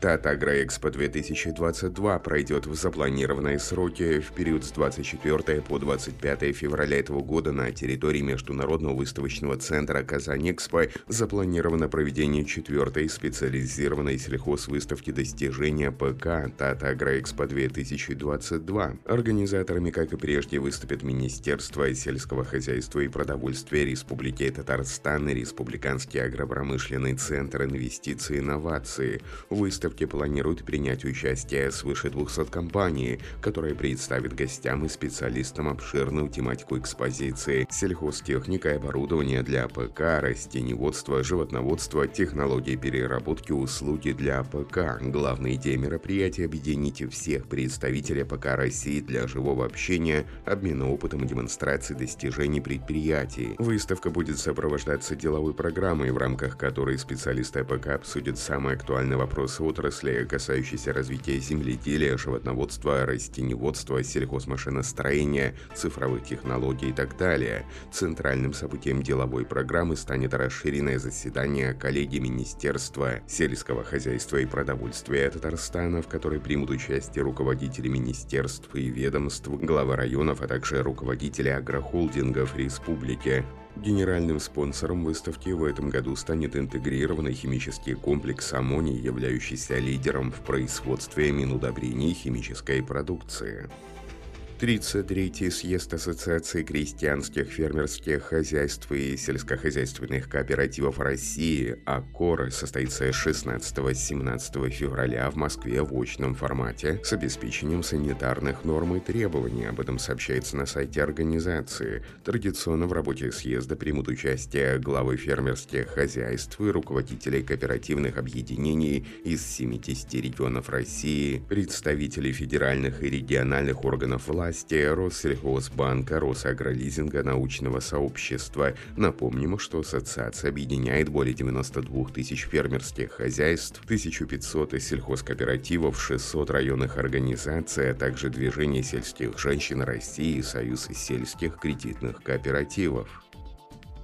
Татагроэкспо 2022 пройдет в запланированные сроки в период с 24 по 25 февраля этого года на территории Международного выставочного центра Казань-Экспо запланировано проведение четвертой специализированной сельхозвыставки достижения ПК Татагроэкспо 2022. Организаторами, как и прежде, выступят Министерство сельского хозяйства и продовольствия Республики Татарстан и Республиканский агропромышленный центр инвестиций и инноваций. В выставке планируют принять участие свыше 200 компаний, которые представят гостям и специалистам обширную тематику экспозиции, сельхозтехника и оборудование для АПК, растениеводство, животноводство, технологии переработки, услуги для АПК. Главная идея мероприятия – объединить всех представителей АПК России для живого общения, обмена опытом и демонстрации достижений предприятий. Выставка будет сопровождаться деловой программой, в рамках которой специалисты АПК обсудят самые актуальные вопросы отрасли, касающиеся развития земледелия, животноводства, растениеводства, сельхозмашиностроения, цифровых технологий и так далее. Центральным событием деловой программы станет расширенное заседание коллегии Министерства сельского хозяйства и продовольствия Татарстана, в которой примут участие руководители министерств и ведомств, главы районов, а также руководители агрохолдингов республики. Генеральным спонсором выставки в этом году станет интегрированный химический комплекс «Амоний», являющийся лидером в производстве минудобрений химической продукции. 33-й съезд Ассоциации крестьянских фермерских хозяйств и сельскохозяйственных кооперативов России АКОР состоится 16-17 февраля в Москве в очном формате с обеспечением санитарных норм и требований. Об этом сообщается на сайте организации. Традиционно в работе съезда примут участие главы фермерских хозяйств и руководители кооперативных объединений из 70 регионов России, представители федеральных и региональных органов власти, власти Россельхозбанка, Росагролизинга, научного сообщества. Напомним, что ассоциация объединяет более 92 тысяч фермерских хозяйств, 1500 сельхозкооперативов, 600 районных организаций, а также Движение сельских женщин России и Союз сельских кредитных кооперативов.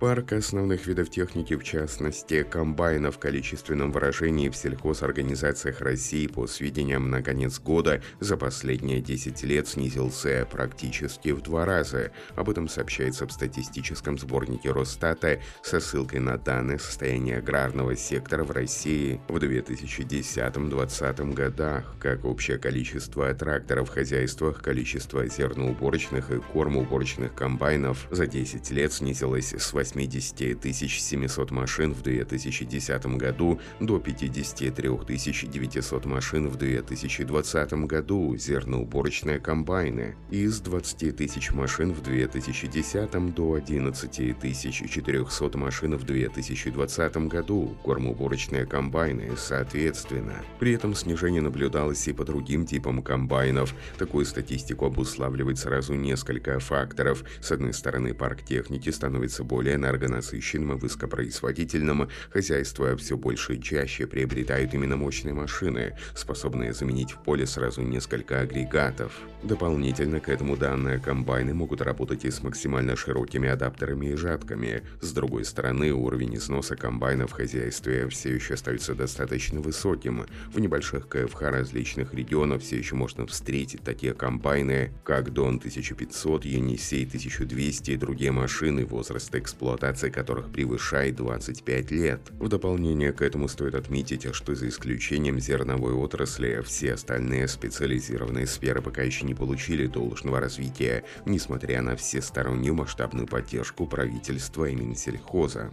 Парк основных видов техники, в частности, комбайна в количественном выражении в сельхозорганизациях России по сведениям на конец года за последние 10 лет снизился практически в два раза. Об этом сообщается в статистическом сборнике Росстата со ссылкой на данные состояния аграрного сектора в России в 2010-2020 годах, как общее количество тракторов в хозяйствах, количество зерноуборочных и кормоуборочных комбайнов за 10 лет снизилось с 8 80 700 машин в 2010 году до 53 900 машин в 2020 году зерноуборочные комбайны, из 20 тысяч машин в 2010 до 11 400 машин в 2020 году кормоуборочные комбайны, соответственно. При этом снижение наблюдалось и по другим типам комбайнов. Такую статистику обуславливает сразу несколько факторов. С одной стороны, парк техники становится более энергонасыщенным и высокопроизводительным, хозяйства все больше и чаще приобретают именно мощные машины, способные заменить в поле сразу несколько агрегатов. Дополнительно к этому данные комбайны могут работать и с максимально широкими адаптерами и жатками. С другой стороны, уровень износа комбайнов в хозяйстве все еще остается достаточно высоким. В небольших КФХ различных регионов все еще можно встретить такие комбайны, как Дон 1500, Енисей 1200 и другие машины, возраста эксплуатации эксплуатация которых превышает 25 лет. В дополнение к этому стоит отметить, что за исключением зерновой отрасли, все остальные специализированные сферы пока еще не получили должного развития, несмотря на всестороннюю масштабную поддержку правительства и Минсельхоза.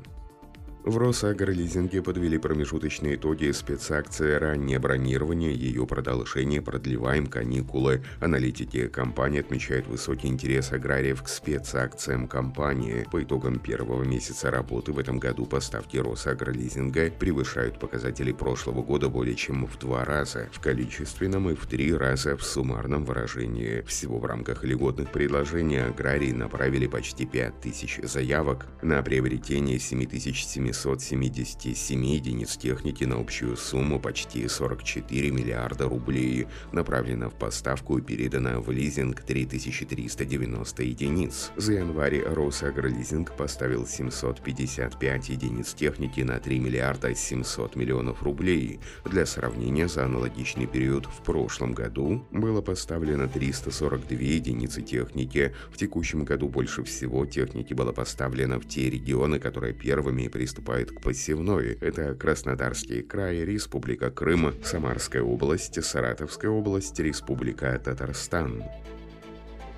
В Росагролизинге подвели промежуточные итоги спецакции «Раннее бронирование», ее продолжение «Продлеваем каникулы». Аналитики компании отмечают высокий интерес аграриев к спецакциям компании. По итогам первого месяца работы в этом году поставки Росагролизинга превышают показатели прошлого года более чем в два раза, в количественном и в три раза в суммарном выражении. Всего в рамках льготных предложений аграрии направили почти 5000 заявок на приобретение 7700 777 единиц техники на общую сумму почти 44 миллиарда рублей направлено в поставку и передано в лизинг 3390 единиц. За январь Росагролизинг поставил 755 единиц техники на 3 миллиарда 700 миллионов рублей. Для сравнения, за аналогичный период в прошлом году было поставлено 342 единицы техники. В текущем году больше всего техники было поставлено в те регионы, которые первыми приступают к посевной. Это Краснодарский край, Республика Крым, Самарская область, Саратовская область, Республика Татарстан.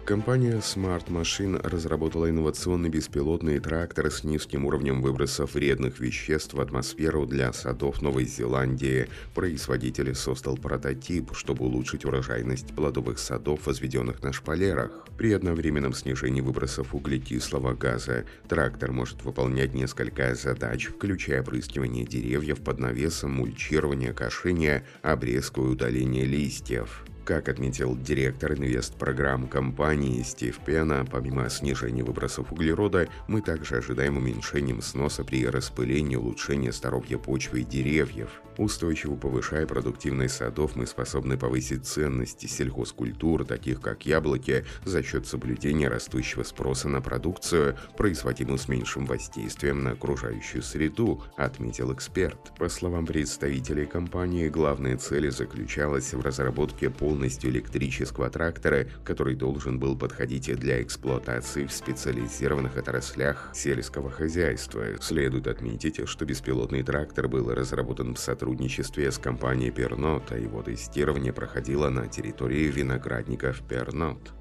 Компания Smart Machine разработала инновационный беспилотный трактор с низким уровнем выбросов вредных веществ в атмосферу для садов Новой Зеландии. Производитель создал прототип, чтобы улучшить урожайность плодовых садов, возведенных на шпалерах. При одновременном снижении выбросов углекислого газа трактор может выполнять несколько задач, включая опрыскивание деревьев под навесом, мульчирование, кошение, обрезку и удаление листьев. Как отметил директор инвест-программ компании Стив Пена, помимо снижения выбросов углерода, мы также ожидаем уменьшением сноса при распылении улучшения здоровья почвы и деревьев. Устойчиво повышая продуктивность садов, мы способны повысить ценности сельхозкультур, таких как яблоки, за счет соблюдения растущего спроса на продукцию, производимую с меньшим воздействием на окружающую среду, отметил эксперт. По словам представителей компании, главная цель заключалась в разработке полностью электрического трактора, который должен был подходить для эксплуатации в специализированных отраслях сельского хозяйства. Следует отметить, что беспилотный трактор был разработан в сотрудничестве с компанией Пернот, а его тестирование проходило на территории виноградников Пернот.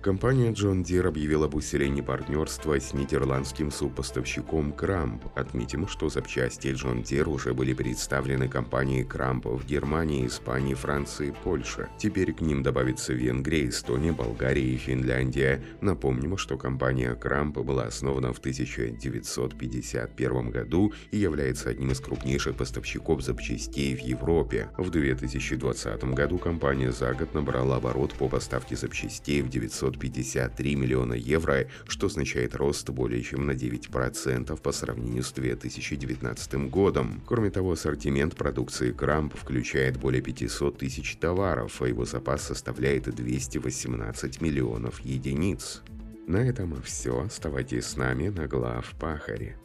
Компания John Deere объявила об усилении партнерства с нидерландским субпоставщиком Крамп. Отметим, что запчасти John Deere уже были представлены компанией Крамп в Германии, Испании, Франции, Польше. Теперь к ним добавится Венгрия, Эстония, Болгария и Финляндия. Напомним, что компания Крамп была основана в 1951 году и является одним из крупнейших поставщиков запчастей в Европе. В 2020 году компания за год набрала оборот по поставке запчастей в 900 553 миллиона евро, что означает рост более чем на 9% по сравнению с 2019 годом. Кроме того, ассортимент продукции Крамп включает более 500 тысяч товаров, а его запас составляет 218 миллионов единиц. На этом все. Оставайтесь с нами на глав Пахаре.